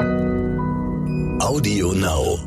Audio Now.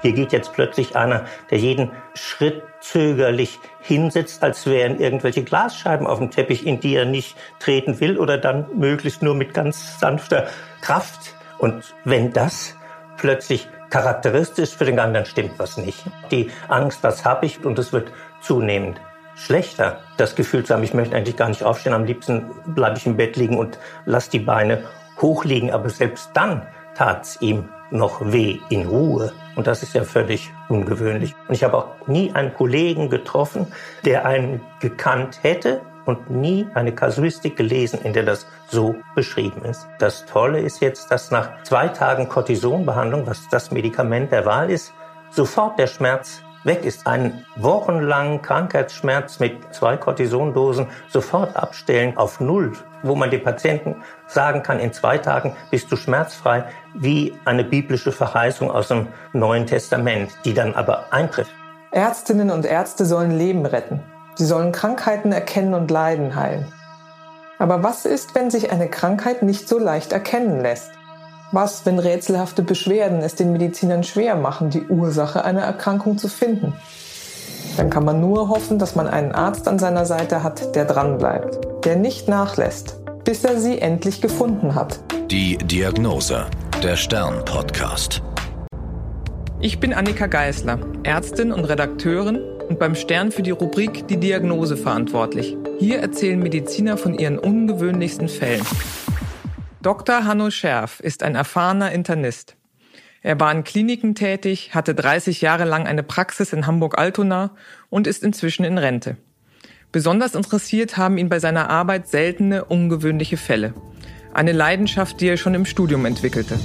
Hier geht jetzt plötzlich einer, der jeden Schritt zögerlich hinsetzt, als wären irgendwelche Glasscheiben auf dem Teppich, in die er nicht treten will oder dann möglichst nur mit ganz sanfter Kraft. Und wenn das plötzlich charakteristisch für den Gang, dann stimmt was nicht. Die Angst, das habe ich und es wird zunehmend schlechter. Das Gefühl zu haben, ich möchte eigentlich gar nicht aufstehen, am liebsten bleibe ich im Bett liegen und lasse die Beine hochliegen, aber selbst dann tat's ihm noch weh in Ruhe. Und das ist ja völlig ungewöhnlich. Und ich habe auch nie einen Kollegen getroffen, der einen gekannt hätte und nie eine Kasuistik gelesen, in der das so beschrieben ist. Das Tolle ist jetzt, dass nach zwei Tagen Cortisonbehandlung, was das Medikament der Wahl ist, sofort der Schmerz weg ist. Ein wochenlangen Krankheitsschmerz mit zwei Cortisondosen sofort abstellen auf Null, wo man dem Patienten sagen kann, in zwei Tagen bist du schmerzfrei, wie eine biblische Verheißung aus dem Neuen Testament, die dann aber eintrifft. Ärztinnen und Ärzte sollen Leben retten. Sie sollen Krankheiten erkennen und Leiden heilen. Aber was ist, wenn sich eine Krankheit nicht so leicht erkennen lässt? Was, wenn rätselhafte Beschwerden es den Medizinern schwer machen, die Ursache einer Erkrankung zu finden? Dann kann man nur hoffen, dass man einen Arzt an seiner Seite hat, der dranbleibt, der nicht nachlässt, bis er sie endlich gefunden hat. Die Diagnose, der Stern-Podcast. Ich bin Annika Geisler, Ärztin und Redakteurin und beim Stern für die Rubrik Die Diagnose verantwortlich. Hier erzählen Mediziner von ihren ungewöhnlichsten Fällen. Dr. Hanno Scherf ist ein erfahrener Internist. Er war in Kliniken tätig, hatte 30 Jahre lang eine Praxis in Hamburg-Altona und ist inzwischen in Rente. Besonders interessiert haben ihn bei seiner Arbeit seltene, ungewöhnliche Fälle. Eine Leidenschaft, die er schon im Studium entwickelte.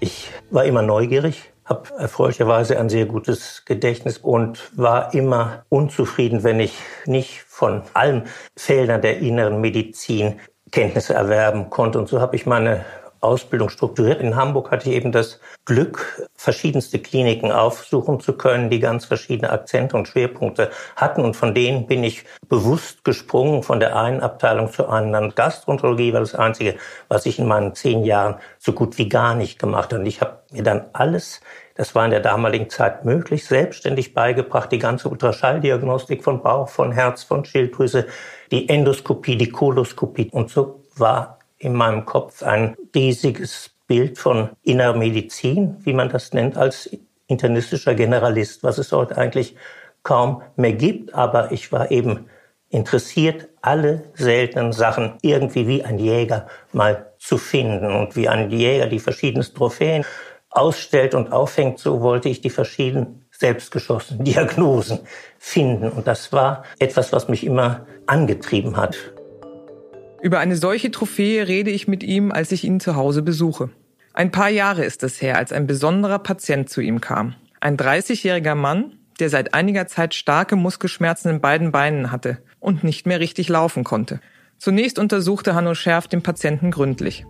Ich war immer neugierig, habe erfreulicherweise ein sehr gutes Gedächtnis und war immer unzufrieden, wenn ich nicht von allen Feldern der inneren Medizin Kenntnisse erwerben konnte. Und so habe ich meine Ausbildung strukturiert. In Hamburg hatte ich eben das Glück, verschiedenste Kliniken aufsuchen zu können, die ganz verschiedene Akzente und Schwerpunkte hatten. Und von denen bin ich bewusst gesprungen von der einen Abteilung zur anderen. Gastroenterologie war das Einzige, was ich in meinen zehn Jahren so gut wie gar nicht gemacht habe. Und ich habe mir dann alles das war in der damaligen Zeit möglich, selbstständig beigebracht, die ganze Ultraschalldiagnostik von Bauch, von Herz, von Schilddrüse, die Endoskopie, die Koloskopie. Und so war in meinem Kopf ein riesiges Bild von innerer Medizin, wie man das nennt, als internistischer Generalist, was es heute eigentlich kaum mehr gibt. Aber ich war eben interessiert, alle seltenen Sachen irgendwie wie ein Jäger mal zu finden und wie ein Jäger die verschiedensten Trophäen ausstellt und aufhängt, so wollte ich die verschiedenen selbstgeschossenen Diagnosen finden. Und das war etwas, was mich immer angetrieben hat. Über eine solche Trophäe rede ich mit ihm, als ich ihn zu Hause besuche. Ein paar Jahre ist es her, als ein besonderer Patient zu ihm kam. Ein 30-jähriger Mann, der seit einiger Zeit starke Muskelschmerzen in beiden Beinen hatte und nicht mehr richtig laufen konnte. Zunächst untersuchte Hanno Schärf den Patienten gründlich.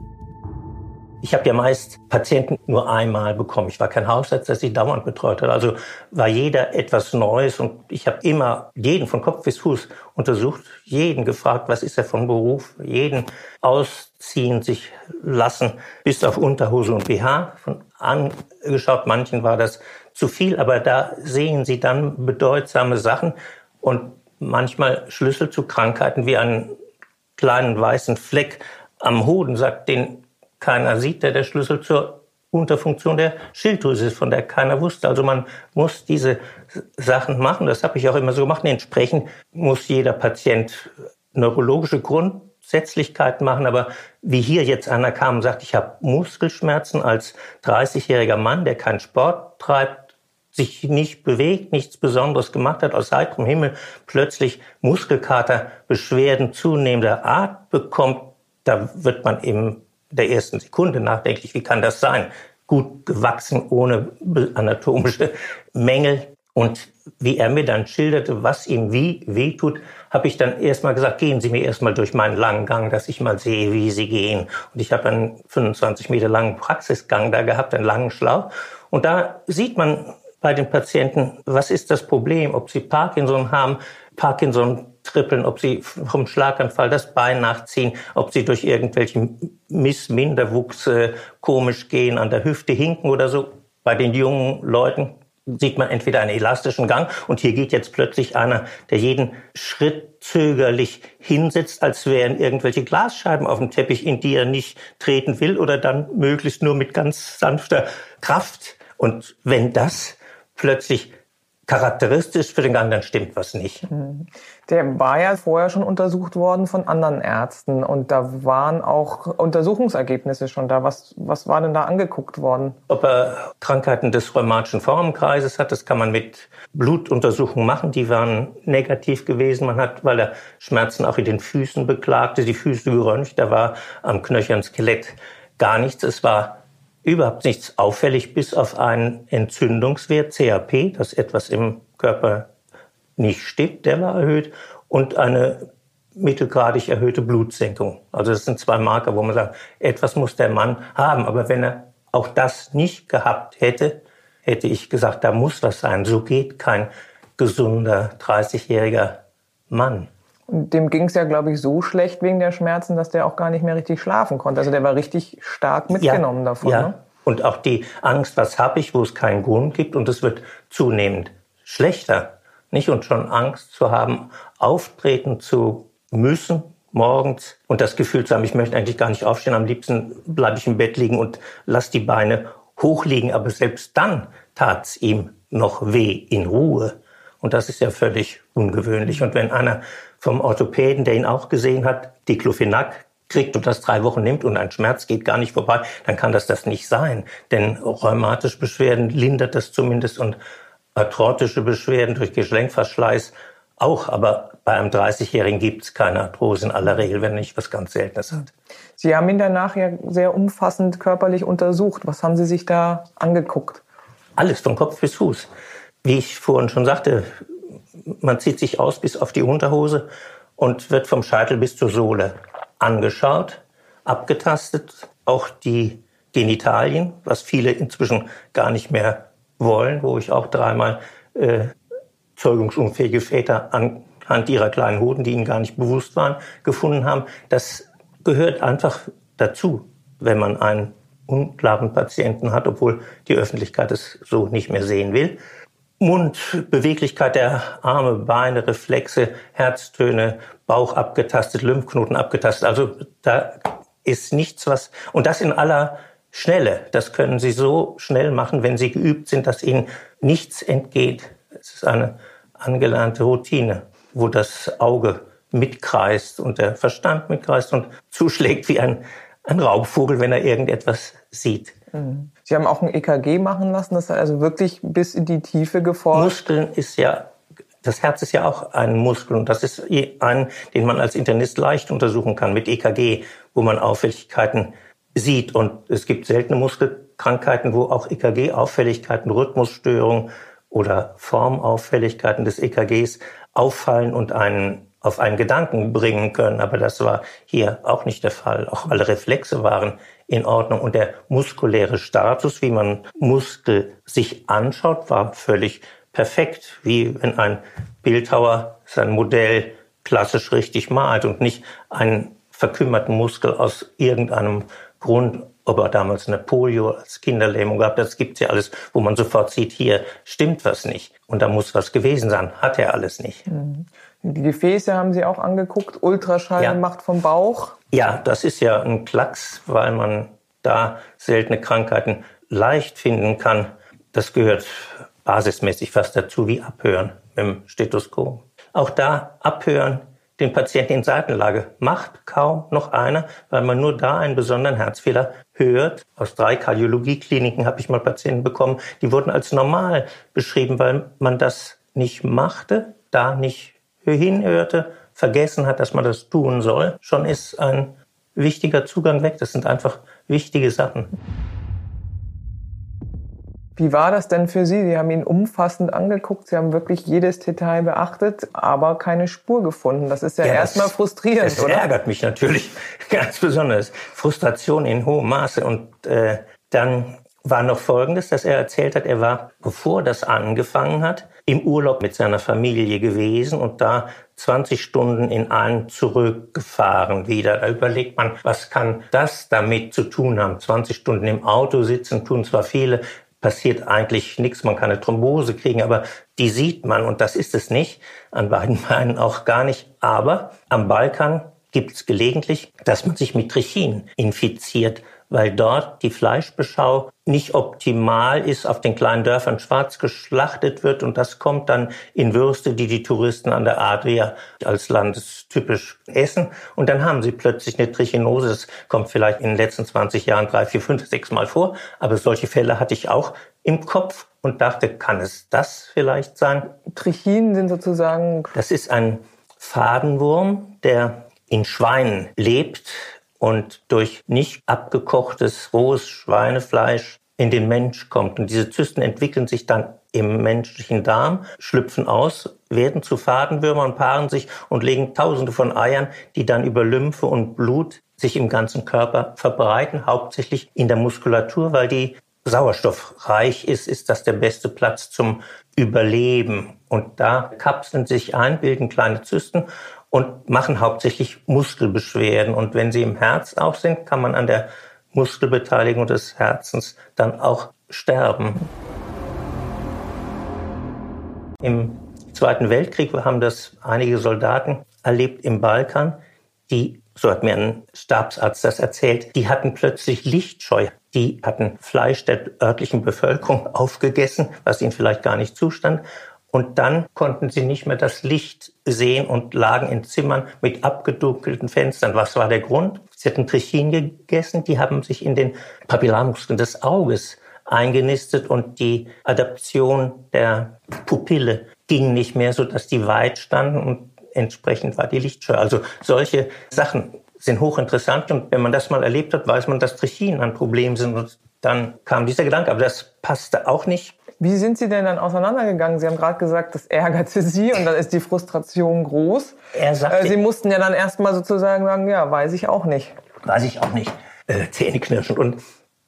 Ich habe ja meist Patienten nur einmal bekommen. Ich war kein Hausarzt, der sie dauernd betreut hat. Also war jeder etwas Neues und ich habe immer jeden von Kopf bis Fuß untersucht, jeden gefragt, was ist er von Beruf, jeden ausziehen, sich lassen, bis auf Unterhose und BH von angeschaut. Manchen war das zu viel, aber da sehen Sie dann bedeutsame Sachen und manchmal Schlüssel zu Krankheiten wie einen kleinen weißen Fleck am Hoden, sagt den keiner sieht, der der Schlüssel zur Unterfunktion der Schilddrüse ist, von der keiner wusste. Also man muss diese Sachen machen. Das habe ich auch immer so gemacht. Entsprechend muss jeder Patient neurologische Grundsätzlichkeiten machen. Aber wie hier jetzt einer kam und sagt, ich habe Muskelschmerzen als 30-jähriger Mann, der keinen Sport treibt, sich nicht bewegt, nichts Besonderes gemacht hat, aus heiterem Himmel plötzlich Muskelkater, Beschwerden zunehmender Art bekommt, da wird man eben der ersten Sekunde nachdenklich, wie kann das sein? Gut gewachsen, ohne anatomische Mängel. Und wie er mir dann schilderte, was ihm wie wehtut, habe ich dann erstmal gesagt, gehen Sie mir erstmal durch meinen langen Gang, dass ich mal sehe, wie Sie gehen. Und ich habe einen 25 Meter langen Praxisgang da gehabt, einen langen Schlauch. Und da sieht man bei den Patienten, was ist das Problem, ob sie Parkinson haben. Parkinson trippeln, ob sie vom Schlaganfall das Bein nachziehen, ob sie durch irgendwelchen Missminderwuchs äh, komisch gehen, an der Hüfte hinken oder so. Bei den jungen Leuten sieht man entweder einen elastischen Gang und hier geht jetzt plötzlich einer, der jeden Schritt zögerlich hinsetzt, als wären irgendwelche Glasscheiben auf dem Teppich, in die er nicht treten will oder dann möglichst nur mit ganz sanfter Kraft. Und wenn das plötzlich charakteristisch für den Gang, dann stimmt was nicht. Mhm. Der war ja vorher schon untersucht worden von anderen Ärzten und da waren auch Untersuchungsergebnisse schon da. Was, was war denn da angeguckt worden? Ob er Krankheiten des rheumatischen Formenkreises hat, das kann man mit Blutuntersuchungen machen. Die waren negativ gewesen. Man hat, weil er Schmerzen auch in den Füßen beklagte, die Füße geröntgt. Da war am knöchernen Skelett gar nichts. Es war überhaupt nichts auffällig, bis auf einen Entzündungswert, CAP, dass etwas im Körper nicht stimmt, der war erhöht, und eine mittelgradig erhöhte Blutsenkung. Also das sind zwei Marker, wo man sagt, etwas muss der Mann haben. Aber wenn er auch das nicht gehabt hätte, hätte ich gesagt, da muss was sein. So geht kein gesunder 30-jähriger Mann. Und dem ging es ja, glaube ich, so schlecht wegen der Schmerzen, dass der auch gar nicht mehr richtig schlafen konnte. Also der war richtig stark mitgenommen ja, davon. Ja. Ne? Und auch die Angst, was habe ich, wo es keinen Grund gibt und es wird zunehmend schlechter. Nicht? Und schon Angst zu haben, auftreten zu müssen morgens und das Gefühl zu haben, ich möchte eigentlich gar nicht aufstehen, am liebsten bleibe ich im Bett liegen und lass die Beine hochliegen. Aber selbst dann tat's ihm noch weh in Ruhe. Und das ist ja völlig ungewöhnlich. Und wenn einer vom Orthopäden, der ihn auch gesehen hat, Diclofenac kriegt und das drei Wochen nimmt und ein Schmerz geht gar nicht vorbei, dann kann das das nicht sein. Denn rheumatische Beschwerden lindert das zumindest und arthrotische Beschwerden durch Gelenkverschleiß auch. Aber bei einem 30-Jährigen gibt es keine Arthrose in aller Regel, wenn er nicht was ganz Seltenes hat. Sie haben ihn danach ja sehr umfassend körperlich untersucht. Was haben Sie sich da angeguckt? Alles von Kopf bis Fuß. Wie ich vorhin schon sagte, man zieht sich aus bis auf die Unterhose und wird vom Scheitel bis zur Sohle angeschaut, abgetastet, auch die Genitalien, was viele inzwischen gar nicht mehr wollen, wo ich auch dreimal äh, zeugungsunfähige Väter anhand ihrer kleinen Hoden, die ihnen gar nicht bewusst waren, gefunden haben. Das gehört einfach dazu, wenn man einen unklaren Patienten hat, obwohl die Öffentlichkeit es so nicht mehr sehen will. Mund, Beweglichkeit der Arme, Beine, Reflexe, Herztöne, Bauch abgetastet, Lymphknoten abgetastet. Also da ist nichts, was, und das in aller Schnelle. Das können Sie so schnell machen, wenn Sie geübt sind, dass Ihnen nichts entgeht. Es ist eine angelernte Routine, wo das Auge mitkreist und der Verstand mitkreist und zuschlägt wie ein, ein Raubvogel, wenn er irgendetwas sieht. Mhm. Sie haben auch ein EKG machen lassen, das hat also wirklich bis in die Tiefe geforscht. Muskeln ist ja, das Herz ist ja auch ein Muskel und das ist ein, den man als Internist leicht untersuchen kann mit EKG, wo man Auffälligkeiten sieht. Und es gibt seltene Muskelkrankheiten, wo auch EKG-Auffälligkeiten, Rhythmusstörungen oder Formauffälligkeiten des EKGs auffallen und einen auf einen Gedanken bringen können. Aber das war hier auch nicht der Fall. Auch alle Reflexe waren in Ordnung. Und der muskuläre Status, wie man Muskel sich anschaut, war völlig perfekt. Wie wenn ein Bildhauer sein Modell klassisch richtig malt und nicht einen verkümmerten Muskel aus irgendeinem Grund, ob er damals eine Polio als Kinderlähmung gab, das gibt's ja alles, wo man sofort sieht, hier stimmt was nicht. Und da muss was gewesen sein. Hat er alles nicht. Mhm. Die Gefäße haben Sie auch angeguckt. Ultraschall ja. macht vom Bauch. Ja, das ist ja ein Klacks, weil man da seltene Krankheiten leicht finden kann. Das gehört basismäßig fast dazu wie Abhören mit dem Stethoskop. Auch da Abhören, den Patienten in Seitenlage macht kaum noch einer, weil man nur da einen besonderen Herzfehler hört. Aus drei Kardiologiekliniken habe ich mal Patienten bekommen, die wurden als normal beschrieben, weil man das nicht machte, da nicht hinhörte, vergessen hat, dass man das tun soll. Schon ist ein wichtiger Zugang weg. Das sind einfach wichtige Sachen. Wie war das denn für Sie? Sie haben ihn umfassend angeguckt, Sie haben wirklich jedes Detail beachtet, aber keine Spur gefunden. Das ist ja, ja erstmal frustrierend, das oder? Das ärgert mich natürlich ganz besonders. Frustration in hohem Maße. Und äh, dann war noch Folgendes, dass er erzählt hat, er war, bevor das angefangen hat, im Urlaub mit seiner Familie gewesen und da 20 Stunden in allen zurückgefahren wieder. Da überlegt man, was kann das damit zu tun haben? 20 Stunden im Auto sitzen tun zwar viele, passiert eigentlich nichts. Man kann eine Thrombose kriegen, aber die sieht man und das ist es nicht. An beiden Beinen auch gar nicht. Aber am Balkan gibt es gelegentlich, dass man sich mit Trichin infiziert weil dort die Fleischbeschau nicht optimal ist, auf den kleinen Dörfern schwarz geschlachtet wird und das kommt dann in Würste, die die Touristen an der Adria als landestypisch essen und dann haben sie plötzlich eine Trichinose. Das kommt vielleicht in den letzten 20 Jahren drei, vier, fünf, sechs Mal vor, aber solche Fälle hatte ich auch im Kopf und dachte, kann es das vielleicht sein? Trichin sind sozusagen... Das ist ein Fadenwurm, der in Schweinen lebt, und durch nicht abgekochtes rohes Schweinefleisch in den Mensch kommt. Und diese Zysten entwickeln sich dann im menschlichen Darm, schlüpfen aus, werden zu Fadenwürmern, paaren sich und legen Tausende von Eiern, die dann über Lymphe und Blut sich im ganzen Körper verbreiten, hauptsächlich in der Muskulatur, weil die sauerstoffreich ist, ist das der beste Platz zum Überleben. Und da kapseln sich ein, bilden kleine Zysten und machen hauptsächlich Muskelbeschwerden. Und wenn sie im Herz auch sind, kann man an der Muskelbeteiligung des Herzens dann auch sterben. Im Zweiten Weltkrieg haben das einige Soldaten erlebt im Balkan, die, so hat mir ein Stabsarzt das erzählt, die hatten plötzlich Lichtscheu. Die hatten Fleisch der örtlichen Bevölkerung aufgegessen, was ihnen vielleicht gar nicht zustand und dann konnten sie nicht mehr das Licht sehen und lagen in Zimmern mit abgedunkelten Fenstern. Was war der Grund? Sie hatten Trichin gegessen, die haben sich in den Papillarmuskeln des Auges eingenistet und die Adaption der Pupille ging nicht mehr, so dass die weit standen und entsprechend war die Lichtscheu. Also solche Sachen sind hochinteressant und wenn man das mal erlebt hat, weiß man, dass Trichin ein Problem sind und dann kam dieser Gedanke, aber das passte auch nicht wie sind Sie denn dann auseinandergegangen? Sie haben gerade gesagt, das ärgerte Sie und dann ist die Frustration groß. Er sagte, äh, Sie mussten ja dann erstmal sozusagen sagen, ja, weiß ich auch nicht. Weiß ich auch nicht. Äh, Zähneknirschen. Und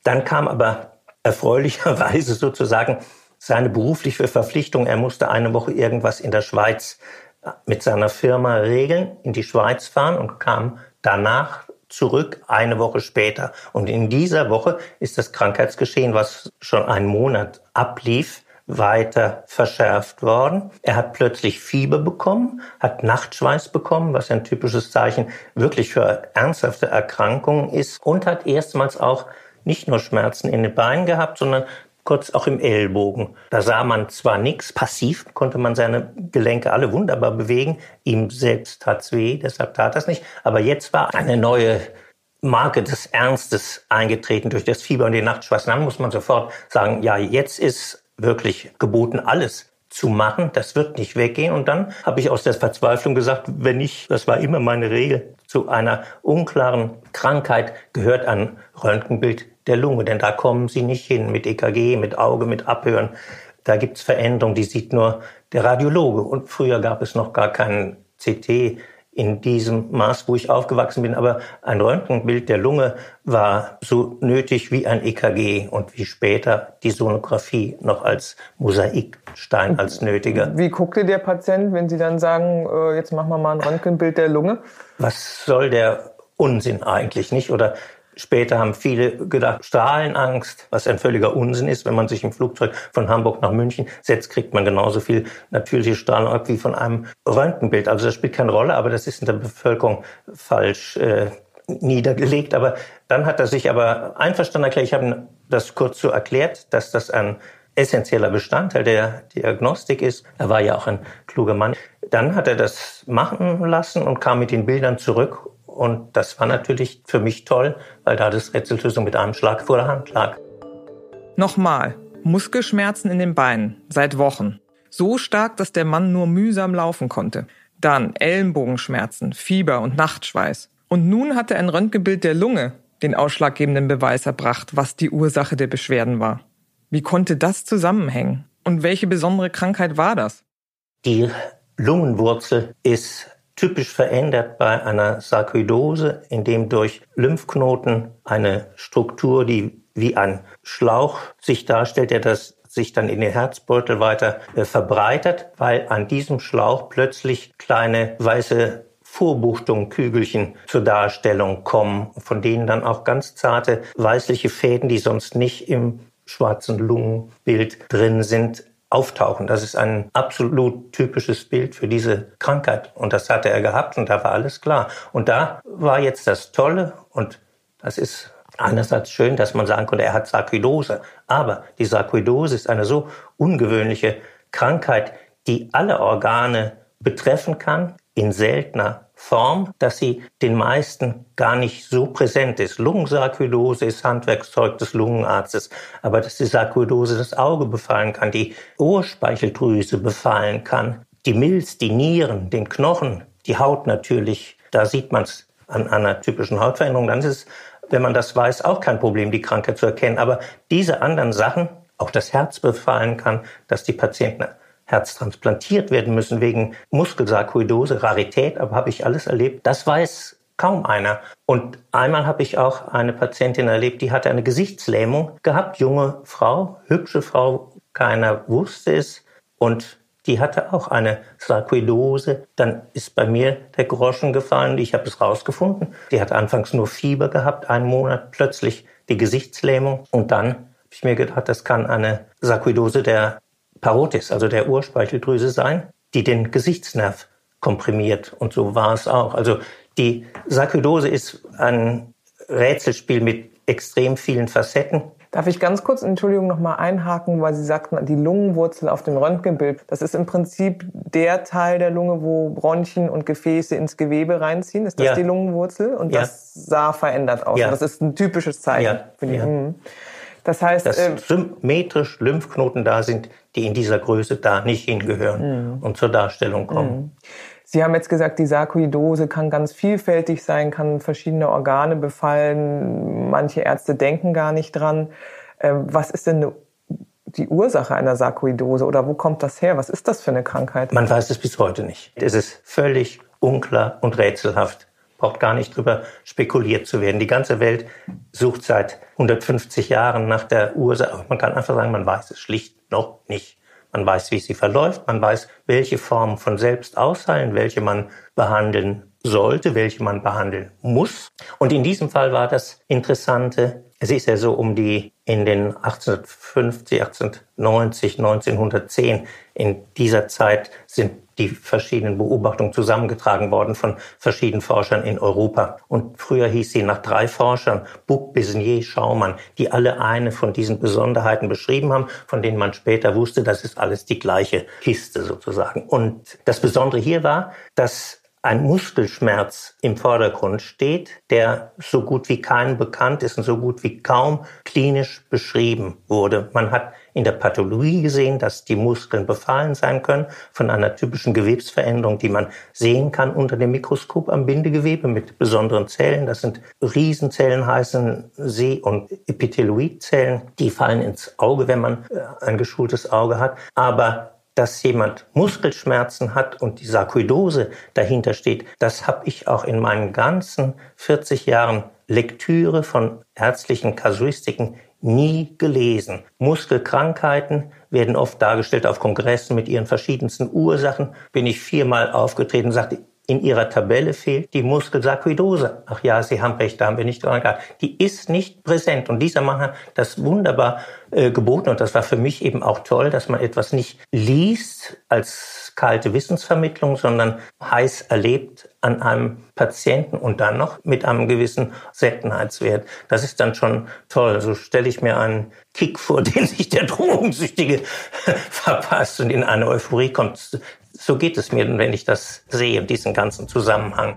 dann kam aber erfreulicherweise sozusagen seine berufliche Verpflichtung. Er musste eine Woche irgendwas in der Schweiz äh, mit seiner Firma regeln, in die Schweiz fahren und kam danach zurück eine Woche später. Und in dieser Woche ist das Krankheitsgeschehen, was schon einen Monat ablief, weiter verschärft worden. Er hat plötzlich Fieber bekommen, hat Nachtschweiß bekommen, was ein typisches Zeichen wirklich für ernsthafte Erkrankungen ist und hat erstmals auch nicht nur Schmerzen in den Beinen gehabt, sondern kurz auch im Ellbogen. Da sah man zwar nichts, passiv konnte man seine Gelenke alle wunderbar bewegen, ihm selbst tat's weh, deshalb tat das nicht, aber jetzt war eine neue Marke des Ernstes eingetreten durch das Fieber und den Nachtschweiß. Dann muss man sofort sagen, ja, jetzt ist wirklich geboten, alles zu machen. Das wird nicht weggehen. Und dann habe ich aus der Verzweiflung gesagt, wenn ich, das war immer meine Regel, zu einer unklaren Krankheit gehört ein Röntgenbild der Lunge, denn da kommen sie nicht hin mit EKG, mit Auge, mit Abhören. Da gibt's Veränderungen, die sieht nur der Radiologe. Und früher gab es noch gar keinen CT in diesem Maß, wo ich aufgewachsen bin. Aber ein Röntgenbild der Lunge war so nötig wie ein EKG und wie später die Sonographie noch als Mosaikstein als nötiger. Wie guckte der Patient, wenn Sie dann sagen, äh, jetzt machen wir mal ein Röntgenbild der Lunge? Was soll der Unsinn eigentlich nicht? Oder Später haben viele gedacht, Strahlenangst, was ein völliger Unsinn ist. Wenn man sich im Flugzeug von Hamburg nach München setzt, kriegt man genauso viel natürliche Strahlung ab wie von einem Röntgenbild. Also das spielt keine Rolle, aber das ist in der Bevölkerung falsch äh, niedergelegt. Aber dann hat er sich aber einverstanden erklärt, ich habe das kurz so erklärt, dass das ein essentieller Bestandteil der Diagnostik ist. Er war ja auch ein kluger Mann. Dann hat er das machen lassen und kam mit den Bildern zurück und das war natürlich für mich toll, weil da das Rätsellösung mit einem Schlag vor der Hand lag. Nochmal, Muskelschmerzen in den Beinen, seit Wochen. So stark, dass der Mann nur mühsam laufen konnte. Dann Ellenbogenschmerzen, Fieber und Nachtschweiß. Und nun hatte ein Röntgenbild der Lunge den ausschlaggebenden Beweis erbracht, was die Ursache der Beschwerden war. Wie konnte das zusammenhängen? Und welche besondere Krankheit war das? Die Lungenwurzel ist typisch verändert bei einer Sarkoidose, in dem durch Lymphknoten eine Struktur, die wie ein Schlauch sich darstellt, der das sich dann in den Herzbeutel weiter äh, verbreitert, weil an diesem Schlauch plötzlich kleine weiße Vorbuchtungen, Kügelchen zur Darstellung kommen, von denen dann auch ganz zarte weißliche Fäden, die sonst nicht im schwarzen Lungenbild drin sind, auftauchen. Das ist ein absolut typisches Bild für diese Krankheit. Und das hatte er gehabt und da war alles klar. Und da war jetzt das Tolle und das ist einerseits schön, dass man sagen konnte, er hat Sarkoidose. Aber die Sarkoidose ist eine so ungewöhnliche Krankheit, die alle Organe betreffen kann, in seltener Form, dass sie den meisten gar nicht so präsent ist. Lungensarkoidose ist Handwerkszeug des Lungenarztes, aber dass die Sarkoidose das Auge befallen kann, die Ohrspeicheldrüse befallen kann, die Milz, die Nieren, den Knochen, die Haut natürlich, da sieht man es an einer typischen Hautveränderung, dann ist es, wenn man das weiß, auch kein Problem, die Krankheit zu erkennen. Aber diese anderen Sachen, auch das Herz befallen kann, dass die Patienten Herz transplantiert werden müssen wegen Muskelsarkoidose, Rarität, aber habe ich alles erlebt. Das weiß kaum einer. Und einmal habe ich auch eine Patientin erlebt, die hatte eine Gesichtslähmung gehabt, junge Frau, hübsche Frau, keiner wusste es und die hatte auch eine Sarkoidose. Dann ist bei mir der Groschen gefallen, ich habe es rausgefunden. Die hat anfangs nur Fieber gehabt, einen Monat plötzlich die Gesichtslähmung und dann habe ich mir gedacht, das kann eine Sarkoidose der Parotis, also der Urspeicheldrüse sein, die den Gesichtsnerv komprimiert. Und so war es auch. Also die Sarkoidose ist ein Rätselspiel mit extrem vielen Facetten. Darf ich ganz kurz, Entschuldigung, nochmal einhaken, weil Sie sagten, die Lungenwurzel auf dem Röntgenbild, das ist im Prinzip der Teil der Lunge, wo Bronchien und Gefäße ins Gewebe reinziehen. Ist das ja. die Lungenwurzel? Und ja. das sah verändert aus. Ja. Das ist ein typisches Zeichen ja. für die. Ja. Das heißt, dass äh, symmetrisch Lymphknoten da sind, die in dieser Größe da nicht hingehören mhm. und zur Darstellung kommen. Mhm. Sie haben jetzt gesagt, die Sarkoidose kann ganz vielfältig sein, kann verschiedene Organe befallen. Manche Ärzte denken gar nicht dran. Ähm, was ist denn die Ursache einer Sarkoidose oder wo kommt das her? Was ist das für eine Krankheit? Man weiß es bis heute nicht. Es ist völlig unklar und rätselhaft braucht gar nicht drüber spekuliert zu werden. Die ganze Welt sucht seit 150 Jahren nach der Ursache. Man kann einfach sagen, man weiß es schlicht noch nicht. Man weiß, wie sie verläuft, man weiß, welche Formen von selbst ausheilen, welche man behandeln sollte, welche man behandeln muss. Und in diesem Fall war das Interessante, es ist ja so um die in den 1850, 1890, 1910, in dieser Zeit sind die verschiedenen Beobachtungen zusammengetragen worden von verschiedenen Forschern in Europa. Und früher hieß sie nach drei Forschern, Buck, Besnier, Schaumann, die alle eine von diesen Besonderheiten beschrieben haben, von denen man später wusste, das ist alles die gleiche Kiste sozusagen. Und das Besondere hier war, dass ein Muskelschmerz im Vordergrund steht, der so gut wie keinem bekannt ist und so gut wie kaum klinisch beschrieben wurde. Man hat in der Pathologie gesehen, dass die Muskeln befallen sein können von einer typischen Gewebsveränderung, die man sehen kann unter dem Mikroskop am Bindegewebe mit besonderen Zellen. Das sind Riesenzellen, heißen See- und Epitheloidzellen. Die fallen ins Auge, wenn man äh, ein geschultes Auge hat. Aber dass jemand Muskelschmerzen hat und die Sarkoidose dahinter steht, das habe ich auch in meinen ganzen 40 Jahren Lektüre von ärztlichen Kasuistiken nie gelesen. Muskelkrankheiten werden oft dargestellt auf Kongressen mit ihren verschiedensten Ursachen. Bin ich viermal aufgetreten sagte, in Ihrer Tabelle fehlt die Muskelsarkoidose. Ach ja, Sie haben recht, da haben wir nicht dran gehabt. Die ist nicht präsent. Und dieser Mann hat das wunderbar äh, geboten. Und das war für mich eben auch toll, dass man etwas nicht liest als kalte Wissensvermittlung, sondern heiß erlebt an einem Patienten und dann noch mit einem gewissen Seltenheitswert. Das ist dann schon toll. So stelle ich mir einen Kick vor, den sich der Drogensüchtige verpasst und in eine Euphorie kommt. So geht es mir, wenn ich das sehe, diesen ganzen Zusammenhang.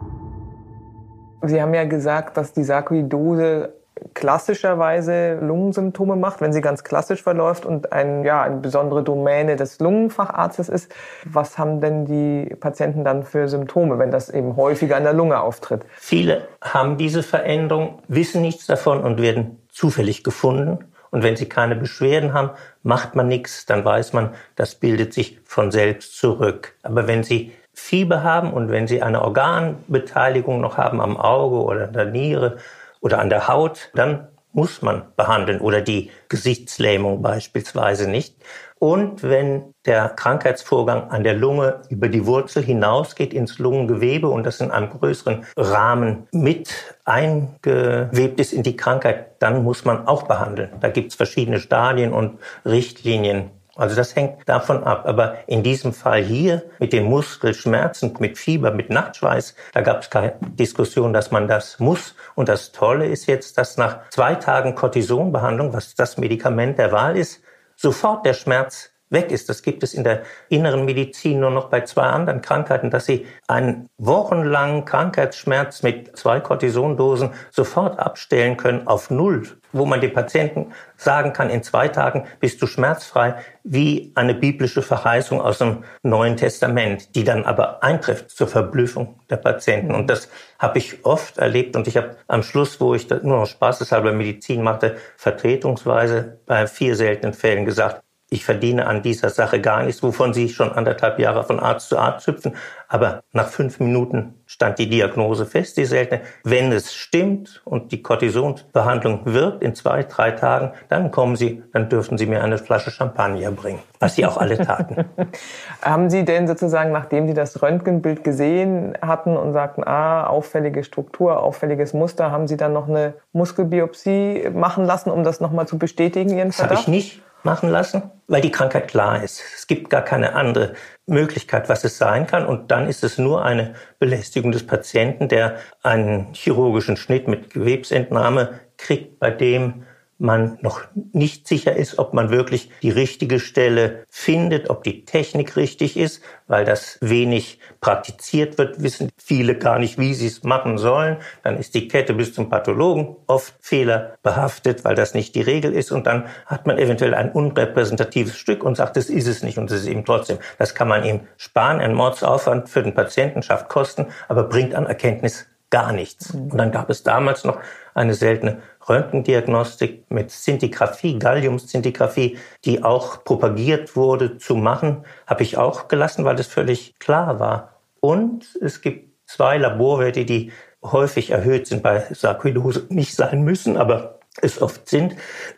Sie haben ja gesagt, dass die Sarkoidose klassischerweise Lungensymptome macht, wenn sie ganz klassisch verläuft und ein, ja, eine besondere Domäne des Lungenfacharztes ist. Was haben denn die Patienten dann für Symptome, wenn das eben häufiger an der Lunge auftritt? Viele haben diese Veränderung, wissen nichts davon und werden zufällig gefunden und wenn sie keine Beschwerden haben, macht man nichts, dann weiß man, das bildet sich von selbst zurück. Aber wenn sie Fieber haben und wenn sie eine Organbeteiligung noch haben am Auge oder an der Niere oder an der Haut, dann muss man behandeln oder die Gesichtslähmung beispielsweise nicht. Und wenn der Krankheitsvorgang an der Lunge über die Wurzel hinausgeht ins Lungengewebe und das in einem größeren Rahmen mit eingewebt ist in die Krankheit, dann muss man auch behandeln. Da gibt es verschiedene Stadien und Richtlinien. Also das hängt davon ab. Aber in diesem Fall hier mit den Muskelschmerzen, mit Fieber, mit Nachtschweiß, da gab es keine Diskussion, dass man das muss. Und das Tolle ist jetzt, dass nach zwei Tagen Cortisonbehandlung, was das Medikament der Wahl ist, sofort der Schmerz weg ist. Das gibt es in der inneren Medizin nur noch bei zwei anderen Krankheiten, dass sie einen wochenlangen Krankheitsschmerz mit zwei Cortisondosen sofort abstellen können auf Null, wo man den Patienten sagen kann, in zwei Tagen bist du schmerzfrei, wie eine biblische Verheißung aus dem Neuen Testament, die dann aber eintrifft zur Verblüffung der Patienten. Und das habe ich oft erlebt und ich habe am Schluss, wo ich nur noch spaßeshalber Medizin machte, vertretungsweise bei vier seltenen Fällen gesagt, ich verdiene an dieser Sache gar nichts, wovon Sie schon anderthalb Jahre von Arzt zu Arzt hüpfen. Aber nach fünf Minuten stand die Diagnose fest, die seltene. Wenn es stimmt und die Cortisonbehandlung wirkt in zwei, drei Tagen, dann kommen Sie, dann dürfen Sie mir eine Flasche Champagner bringen, was Sie auch alle taten. haben Sie denn sozusagen, nachdem Sie das Röntgenbild gesehen hatten und sagten, ah, auffällige Struktur, auffälliges Muster, haben Sie dann noch eine Muskelbiopsie machen lassen, um das nochmal zu bestätigen, Ihren Verdacht? Das habe ich nicht machen lassen, weil die Krankheit klar ist. Es gibt gar keine andere Möglichkeit, was es sein kann. Und dann ist es nur eine Belästigung des Patienten, der einen chirurgischen Schnitt mit Gewebsentnahme kriegt, bei dem man noch nicht sicher ist, ob man wirklich die richtige Stelle findet, ob die Technik richtig ist, weil das wenig praktiziert wird, wissen viele gar nicht, wie sie es machen sollen. Dann ist die Kette bis zum Pathologen oft fehlerbehaftet, weil das nicht die Regel ist. Und dann hat man eventuell ein unrepräsentatives Stück und sagt, das ist es nicht und es ist eben trotzdem. Das kann man ihm sparen. Ein Mordsaufwand für den Patienten schafft Kosten, aber bringt an Erkenntnis gar nichts. Und dann gab es damals noch eine seltene Röntgendiagnostik mit Szintigraphie, Galliumszintigraphie, die auch propagiert wurde zu machen, habe ich auch gelassen, weil das völlig klar war. Und es gibt zwei Laborwerte, die häufig erhöht sind bei Sarkoidose, nicht sein müssen, aber es oft sind.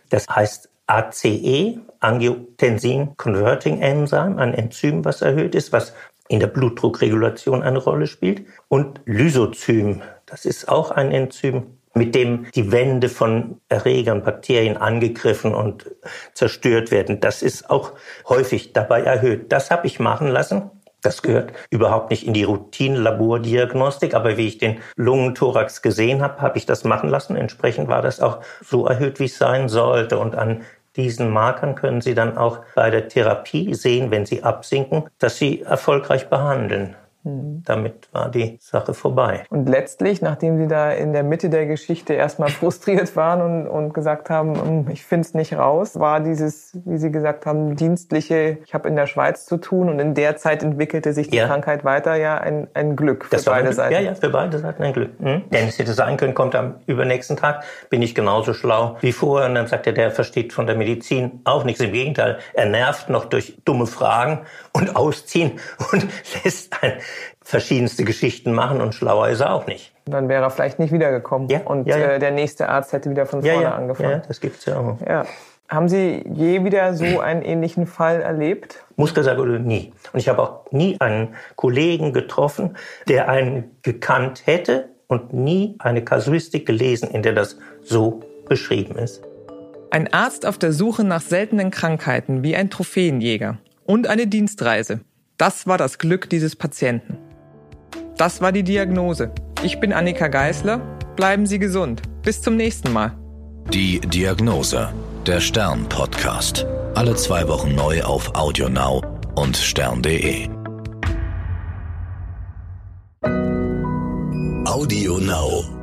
Das heißt ACE, Angiotensin Converting Enzyme, ein Enzym, was erhöht ist, was in der Blutdruckregulation eine Rolle spielt. Und Lysozym, das ist auch ein Enzym, mit dem die Wände von Erregern, Bakterien angegriffen und zerstört werden. Das ist auch häufig dabei erhöht. Das habe ich machen lassen. Das gehört überhaupt nicht in die Routine-Labordiagnostik, aber wie ich den Lungenthorax gesehen habe, habe ich das machen lassen. Entsprechend war das auch so erhöht, wie es sein sollte. Und an diesen Markern können Sie dann auch bei der Therapie sehen, wenn sie absinken, dass Sie erfolgreich behandeln. Mhm. Damit war die Sache vorbei. Und letztlich, nachdem Sie da in der Mitte der Geschichte erstmal frustriert waren und, und gesagt haben, hm, ich finde es nicht raus, war dieses, wie Sie gesagt haben, dienstliche, ich habe in der Schweiz zu tun und in der Zeit entwickelte sich die ja. Krankheit weiter, ja ein, ein Glück für das beide ein, Seiten. Ja, ja, für beide Seiten ein Glück. Mhm. Denn es hätte sein können, kommt am übernächsten Tag, bin ich genauso schlau wie vorher und dann sagt er, der versteht von der Medizin auch nichts. Im Gegenteil, er nervt noch durch dumme Fragen und Ausziehen und lässt ein verschiedenste Geschichten machen und schlauer ist er auch nicht. Dann wäre er vielleicht nicht wiedergekommen ja, und ja, ja. Äh, der nächste Arzt hätte wieder von vorne ja, angefangen. Ja, das gibt's ja auch. Ja. Haben Sie je wieder so einen ähnlichen Fall erlebt? Muskelsagolie nie. Und ich habe auch nie einen Kollegen getroffen, der einen gekannt hätte und nie eine Kasuistik gelesen, in der das so beschrieben ist. Ein Arzt auf der Suche nach seltenen Krankheiten wie ein Trophäenjäger und eine Dienstreise. Das war das Glück dieses Patienten. Das war die Diagnose. Ich bin Annika Geißler. Bleiben Sie gesund. Bis zum nächsten Mal. Die Diagnose. Der Stern Podcast. Alle zwei Wochen neu auf AudioNow und stern.de. AudioNow.